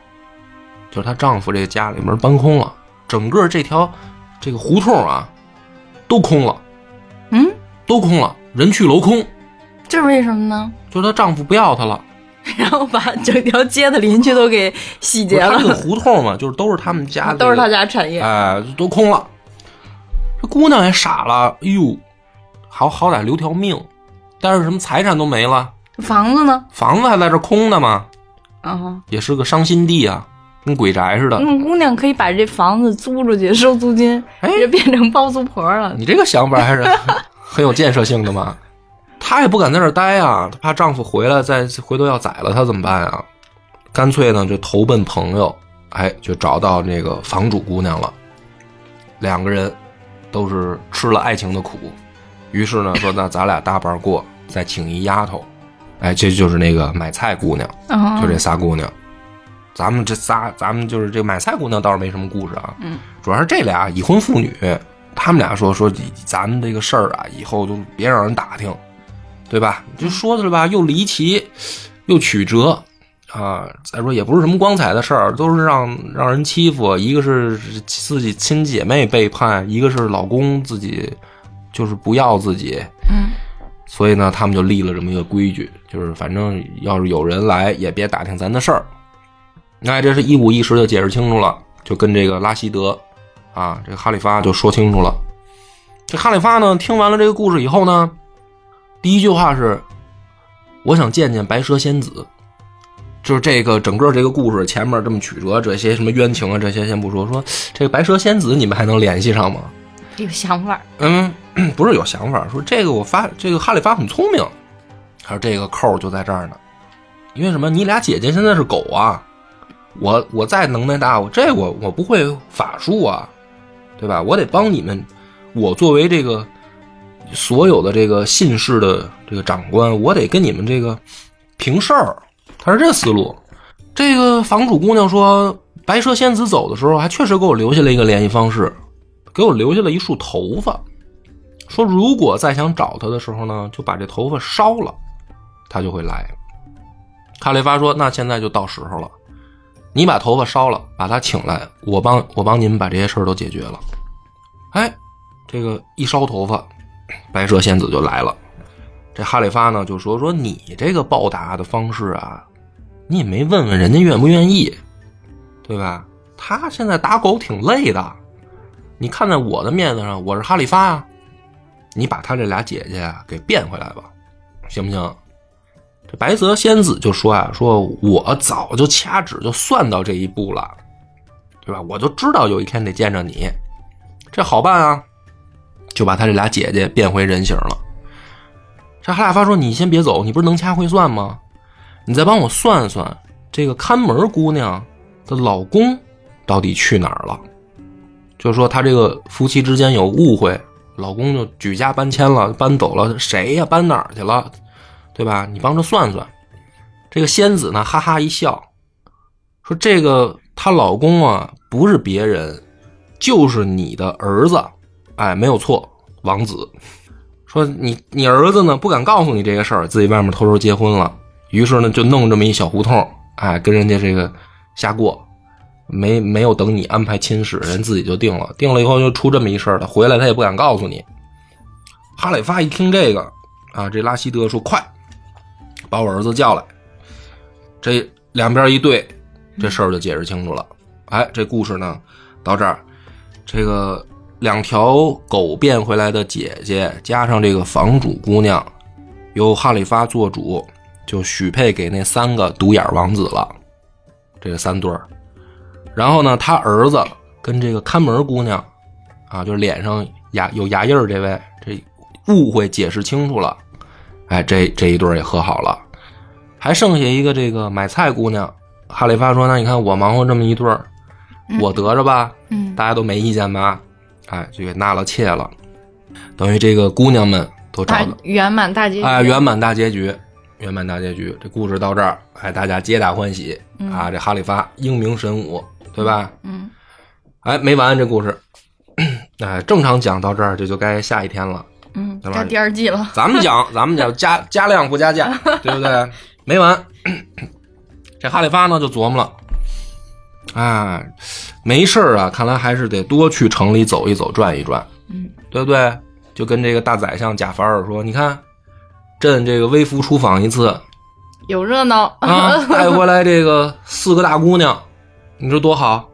就是她丈夫这家里面搬空了，整个这条这个胡同啊，都空了。嗯，都空了，人去楼空。这是为什么呢？就是她丈夫不要她了，然后把整条街的邻居都给洗劫他这个了，胡同嘛，就是都是他们家的这个，都是他家产业。哎，都空了。这姑娘也傻了，哎呦，好好歹留条命，但是什么财产都没了，房子呢？房子还在这空的嘛，啊，也是个伤心地啊，跟鬼宅似的。那姑娘可以把这房子租出去收租金，哎就变成包租婆了。你这个想法还是很 很有建设性的嘛。她也不敢在这儿待啊，她怕丈夫回来再回头要宰了她怎么办啊？干脆呢就投奔朋友，哎，就找到那个房主姑娘了。两个人都是吃了爱情的苦，于是呢说那咱俩搭伴过，再请一丫头，哎，这就是那个买菜姑娘，啊，就这仨姑娘。咱们这仨，咱们就是这个买菜姑娘倒是没什么故事啊，嗯，主要是这俩已婚妇女，他们俩说说咱们这个事儿啊，以后就别让人打听，对吧？就说的吧，又离奇又曲折啊。再说也不是什么光彩的事儿，都是让让人欺负。一个是自己亲姐妹背叛，一个是老公自己就是不要自己，嗯，所以呢，他们就立了这么一个规矩，就是反正要是有人来，也别打听咱的事儿。哎，这是一五一十的解释清楚了，就跟这个拉希德啊，这个哈里发就说清楚了。这哈里发呢，听完了这个故事以后呢，第一句话是：“我想见见白蛇仙子。”就是这个整个这个故事前面这么曲折，这些什么冤情啊，这些先不说，说这个白蛇仙子你们还能联系上吗？有想法。嗯，不是有想法，说这个我发这个哈利发很聪明，他说这个扣儿就在这儿呢，因为什么？你俩姐姐现在是狗啊，我我再能耐大，我这我我不会法术啊，对吧？我得帮你们，我作为这个所有的这个信氏的这个长官，我得跟你们这个平事儿。他是这思路。这个房主姑娘说，白蛇仙子走的时候，还确实给我留下了一个联系方式，给我留下了一束头发，说如果再想找他的时候呢，就把这头发烧了，他就会来。卡雷发说：“那现在就到时候了，你把头发烧了，把他请来，我帮我帮你们把这些事儿都解决了。”哎，这个一烧头发，白蛇仙子就来了。这哈里发呢就说：“说你这个报答的方式啊，你也没问问人家愿不愿意，对吧？他现在打狗挺累的，你看在我的面子上，我是哈里发啊，你把他这俩姐姐啊给变回来吧，行不行？”这白蛇仙子就说啊：“说我早就掐指就算到这一步了，对吧？我就知道有一天得见着你，这好办啊，就把他这俩姐姐变回人形了。”这哈喇发说：“你先别走，你不是能掐会算吗？你再帮我算算，这个看门姑娘的老公到底去哪儿了？就是说，他这个夫妻之间有误会，老公就举家搬迁了，搬走了，谁呀？搬哪儿去了？对吧？你帮着算算。”这个仙子呢，哈哈一笑，说：“这个她老公啊，不是别人，就是你的儿子，哎，没有错，王子。”说你你儿子呢不敢告诉你这个事儿，自己外面偷偷结婚了，于是呢就弄这么一小胡同，哎，跟人家这个瞎过，没没有等你安排亲事，人自己就定了，定了以后就出这么一事儿了，回来他也不敢告诉你。哈里发一听这个啊，这拉希德说快，把我儿子叫来，这两边一对，这事儿就解释清楚了。哎，这故事呢到这儿，这个。两条狗变回来的姐姐，加上这个房主姑娘，由哈里发做主，就许配给那三个独眼王子了。这个三对儿，然后呢，他儿子跟这个看门姑娘，啊，就是脸上牙有牙印儿这位，这误会解释清楚了，哎，这这一对儿也和好了，还剩下一个这个买菜姑娘。哈里发说：“那你看我忙活这么一对儿，我得着吧？嗯，大家都没意见吧？”哎，就给纳了妾了，等于这个姑娘们都找到圆满大结局。哎，圆满大结局，圆满大结局。这故事到这儿，哎，大家皆大欢喜、嗯、啊！这哈里发英明神武，对吧？嗯。哎，没完这故事，哎，正常讲到这儿，这就该下一天了。嗯，该第二季了。咱们讲，咱们讲加加量不加价，对不对？没完。这哈里发呢，就琢磨了。啊，没事啊，看来还是得多去城里走一走、转一转，嗯，对不对？就跟这个大宰相贾凡尔说：“你看，朕这个微服出访一次，有热闹啊，带回来这个四个大姑娘，你说多好？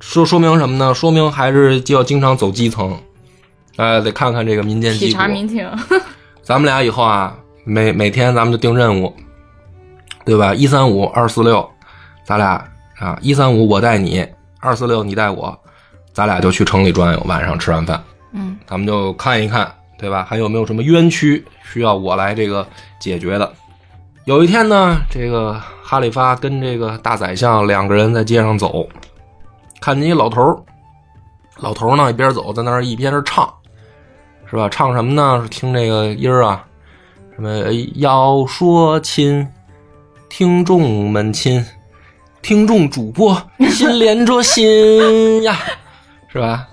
说说明什么呢？说明还是就要经常走基层，哎，得看看这个民间疾苦体察。民情。咱们俩以后啊，每每天咱们就定任务，对吧？一三五二四六，咱俩啊，一三五我带你，二四六你带我，咱俩就去城里转悠，晚上吃完饭，嗯，咱们就看一看，对吧？还有没有什么冤屈需要我来这个解决的？有一天呢，这个哈里发跟这个大宰相两个人在街上走，看见一老头儿老头儿呢一边走在那儿一边是唱，是吧？唱什么呢？是听这个音儿啊，什么呃要说亲，听众们亲，听众主播 心连着心呀，是吧？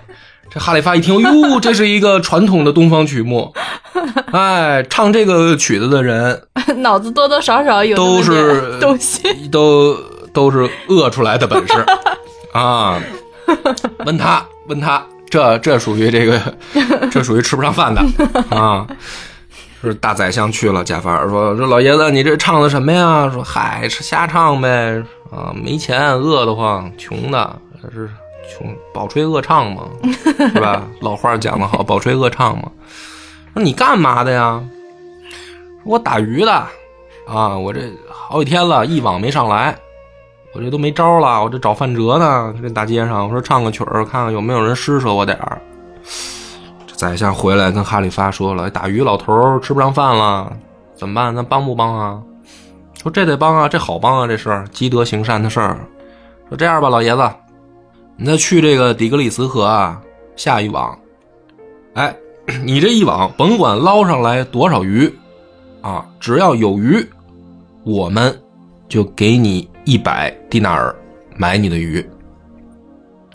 这哈里发一听，哟，这是一个传统的东方曲目，哎，唱这个曲子的人 脑子多多少少有都是点东西。都都是饿出来的本事啊！问他，问他，这这属于这个，这属于吃不上饭的啊！是大宰相去了，贾法尔说：“说老爷子，你这唱的什么呀？”说：“嗨，瞎唱呗，啊，没钱，饿得慌，穷的，是穷，饱吹饿唱嘛，是吧？老话讲得好，饱吹饿唱嘛。说你干嘛的呀？我打鱼的，啊，我这好几天了，一网没上来，我这都没招了，我这找范哲呢，这大街上，我说唱个曲儿，看看有没有人施舍我点儿。这宰相回来跟哈里发说了，打鱼老头吃不上饭了，怎么办？咱帮不帮啊？说这得帮啊，这好帮啊，这事儿积德行善的事儿。说这样吧，老爷子，你再去这个底格里斯河啊，下一网，哎，你这一网甭管捞上来多少鱼，啊，只要有鱼，我们就给你一百蒂纳尔买你的鱼。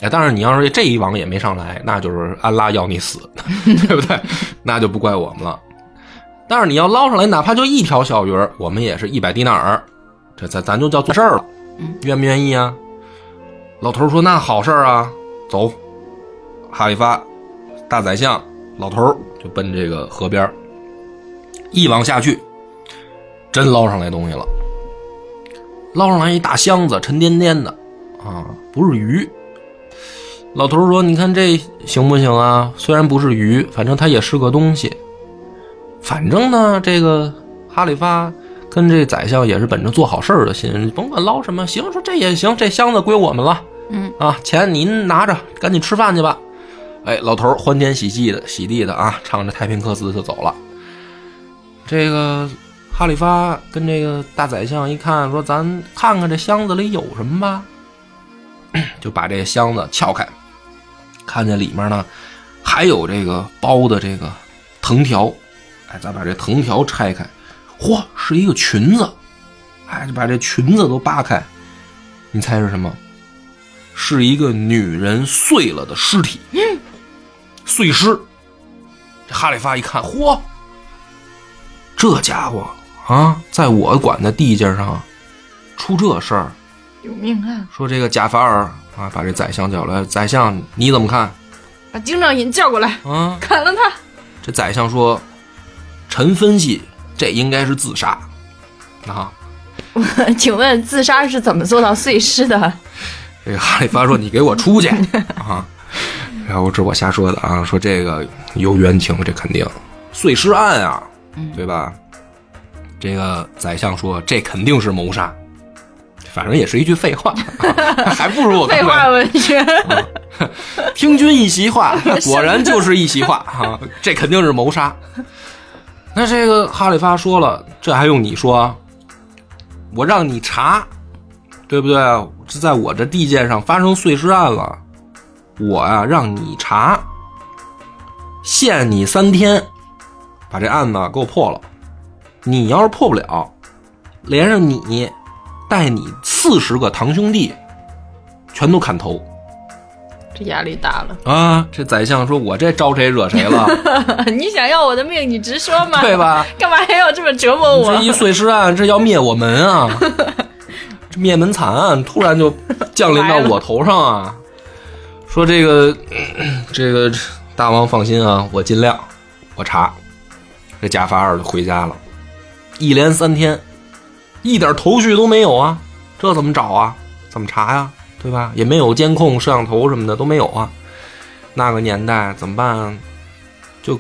哎，但是你要是这一网也没上来，那就是安拉要你死，对不对？那就不怪我们了。但是你要捞上来，哪怕就一条小鱼儿，我们也是一百迪纳尔，这咱咱就叫做事儿了。嗯，愿不愿意啊？老头说：“那好事儿啊，走。”哈里发，大宰相，老头儿就奔这个河边儿一网下去，真捞上来东西了。捞上来一大箱子，沉甸甸的，啊，不是鱼。老头说：“你看这行不行啊？虽然不是鱼，反正它也是个东西。反正呢，这个哈里发跟这宰相也是本着做好事儿的心，甭管捞什么，行，说这也行，这箱子归我们了。嗯啊，钱您拿着，赶紧吃饭去吧。哎，老头儿欢天喜地的，喜地的啊，唱着太平歌词就走了。这个哈里发跟这个大宰相一看，说：“咱看看这箱子里有什么吧。”就把这个箱子撬开，看见里面呢还有这个包的这个藤条。哎，咱把这藤条拆开，嚯，是一个裙子。哎，就把这裙子都扒开，你猜是什么？是一个女人碎了的尸体，嗯碎尸。这哈里发一看，嚯，这家伙啊，在我管的地界上出这事儿，有命案，说这个贾法尔啊，把这宰相叫来，宰相你怎么看把京兆尹叫过来，啊？砍了他。这宰相说，臣分析这应该是自杀啊。请问自杀是怎么做到碎尸的？这个哈里发说：“你给我出去 啊！”然后这我瞎说的啊，说这个有冤情，这肯定碎尸案啊，对吧？这个宰相说这肯定是谋杀，反正也是一句废话，还不如我刚废才话文学，听君一席话，果然就是一席话啊！这肯定是谋杀。那这个哈里发说了，这还用你说？我让你查，对不对？这在我这地界上发生碎尸案了，我呀、让你查，限你三天，把这案子给我破了。你要是破不了，连上你，带你四十个堂兄弟，全都砍头。这压力大了。啊，这宰相说：“我这招谁惹谁了，你想要我的命，你直说嘛，对吧？干嘛还要这么折磨我这？一碎尸案，这要灭我门啊！这灭门惨案突然就降临到我头上啊！说这个，这个大王放心啊，我尽量，我查。这贾法尔就回家了，一连三天一点头绪都没有啊，这怎么找啊？怎么查呀？对吧？也没有监控、摄像头什么的都没有啊。那个年代怎么办？就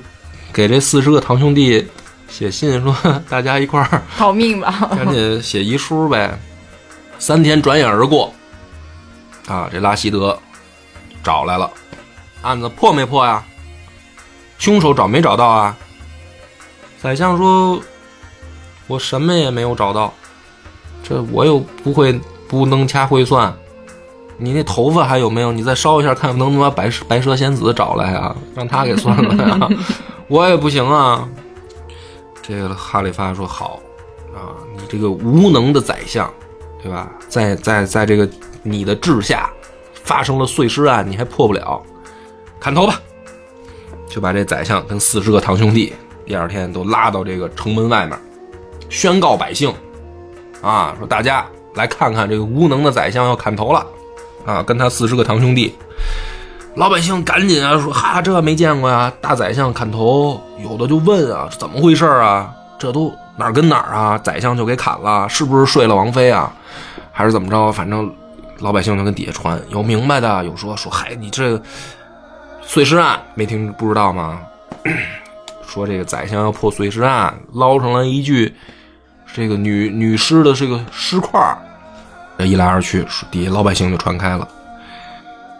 给这四十个堂兄弟写信说，大家一块儿逃命吧！赶紧写遗书呗。三天转眼而过，啊，这拉希德找来了，案子破没破呀？凶手找没找到啊？宰相说：“我什么也没有找到，这我又不会不能掐会算。你那头发还有没有？你再烧一下，看能不能把白白蛇仙子找来啊？让他给算了呀？我也不行啊。”这个哈里发说：“好啊，你这个无能的宰相，对吧？在在在这个你的治下发生了碎尸案，你还破不了，砍头吧！”就把这宰相跟四十个堂兄弟，第二天都拉到这个城门外面，宣告百姓，啊，说大家来看看这个无能的宰相要砍头了，啊，跟他四十个堂兄弟，老百姓赶紧啊说哈，这没见过呀，大宰相砍头，有的就问啊，怎么回事啊？这都哪儿跟哪儿啊？宰相就给砍了，是不是睡了王妃啊？还是怎么着？反正老百姓就跟底下传，有明白的，有说说，嗨，你这。碎尸案没听不知道吗？说这个宰相要破碎尸案，捞上来一具这个女女尸的这个尸块这一来二去，底下老百姓就传开了。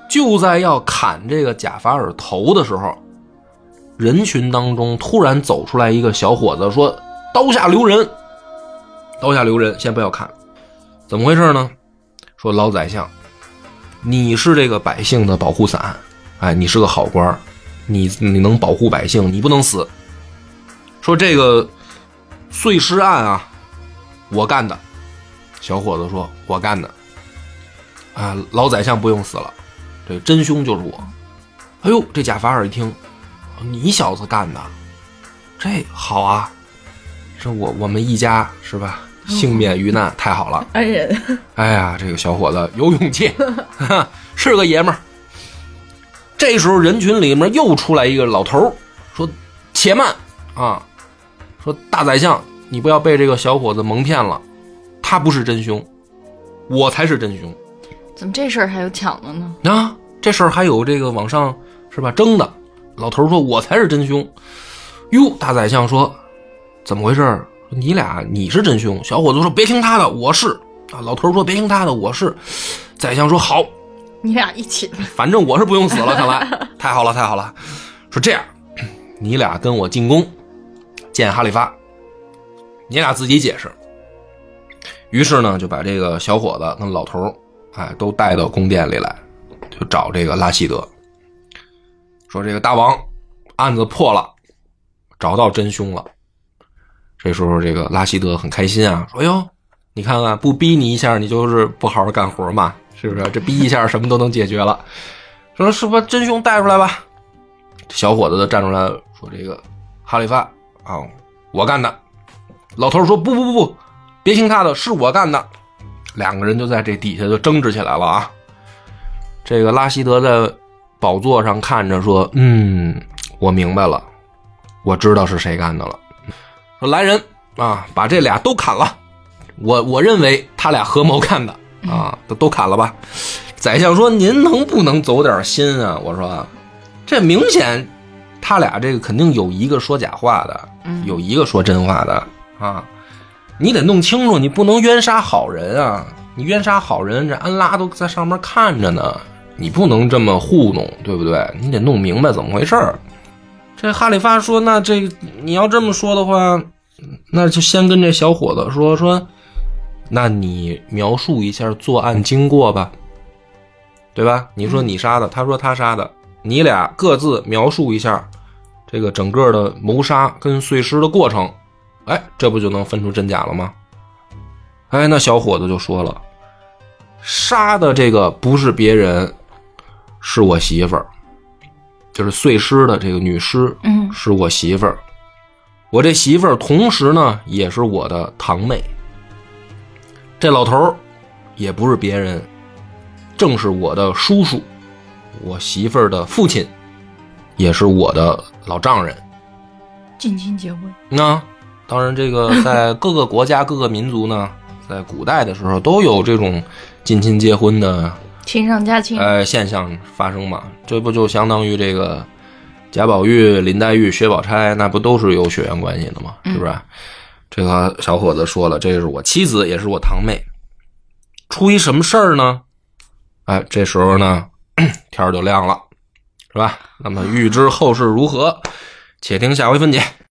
就在要砍这个贾法尔头的时候，人群当中突然走出来一个小伙子，说：“刀下留人，刀下留人，先不要砍。怎么回事呢？说老宰相，你是这个百姓的保护伞。”哎，你是个好官你你能保护百姓，你不能死。说这个碎尸案啊，我干的。小伙子说：“我干的。”啊，老宰相不用死了，这真凶就是我。哎呦，这贾法尔一听，你小子干的，这好啊，这我我们一家是吧？幸免于难，太好了。哎呀，这个小伙子有勇气 是个爷们儿。这时候，人群里面又出来一个老头说：“且慢啊！说大宰相，你不要被这个小伙子蒙骗了，他不是真凶，我才是真凶。怎么这事儿还有抢的呢？啊，这事儿还有这个往上是吧？争的。老头说：我才是真凶。哟，大宰相说：怎么回事？你俩你是真凶。小伙子说：别听他的，我是。啊，老头说：别听他的，我是。宰相说：好。”你俩一起，反正我是不用死了，看来 太好了，太好了。说这样，你俩跟我进宫见哈里发，你俩自己解释。于是呢，就把这个小伙子跟老头哎，都带到宫殿里来，就找这个拉希德，说这个大王案子破了，找到真凶了。这时候，这个拉希德很开心啊，说哟，你看看，不逼你一下，你就是不好好干活嘛。是不是这逼一下什么都能解决了？说是不真凶带出来吧？小伙子就站出来说：“这个哈里发啊，我干的。”老头说：“不不不不，别听他的，是我干的。”两个人就在这底下就争执起来了啊！这个拉希德在宝座上看着说：“嗯，我明白了，我知道是谁干的了。说来人啊，把这俩都砍了。我我认为他俩合谋干的。”啊，都都砍了吧！宰相说：“您能不能走点心啊？”我说：“这明显，他俩这个肯定有一个说假话的，有一个说真话的啊！你得弄清楚，你不能冤杀好人啊！你冤杀好人，这安拉都在上面看着呢，你不能这么糊弄，对不对？你得弄明白怎么回事儿这哈里发说：“那这你要这么说的话，那就先跟这小伙子说说。”那你描述一下作案经过吧，对吧？你说你杀的，他说他杀的，你俩各自描述一下这个整个的谋杀跟碎尸的过程，哎，这不就能分出真假了吗？哎，那小伙子就说了，杀的这个不是别人，是我媳妇儿，就是碎尸的这个女尸，嗯，是我媳妇儿，我这媳妇儿同时呢也是我的堂妹。这老头儿也不是别人，正是我的叔叔，我媳妇儿的父亲，也是我的老丈人。近亲结婚？那当然，这个 在各个国家、各个民族呢，在古代的时候都有这种近亲结婚的亲上加亲，呃现象发生嘛。这不就相当于这个贾宝玉、林黛玉、薛宝钗，那不都是有血缘关系的吗？是不是？这个小伙子说了，这是我妻子，也是我堂妹。出一什么事儿呢？哎，这时候呢，天儿就亮了，是吧？那么欲知后事如何，且听下回分解。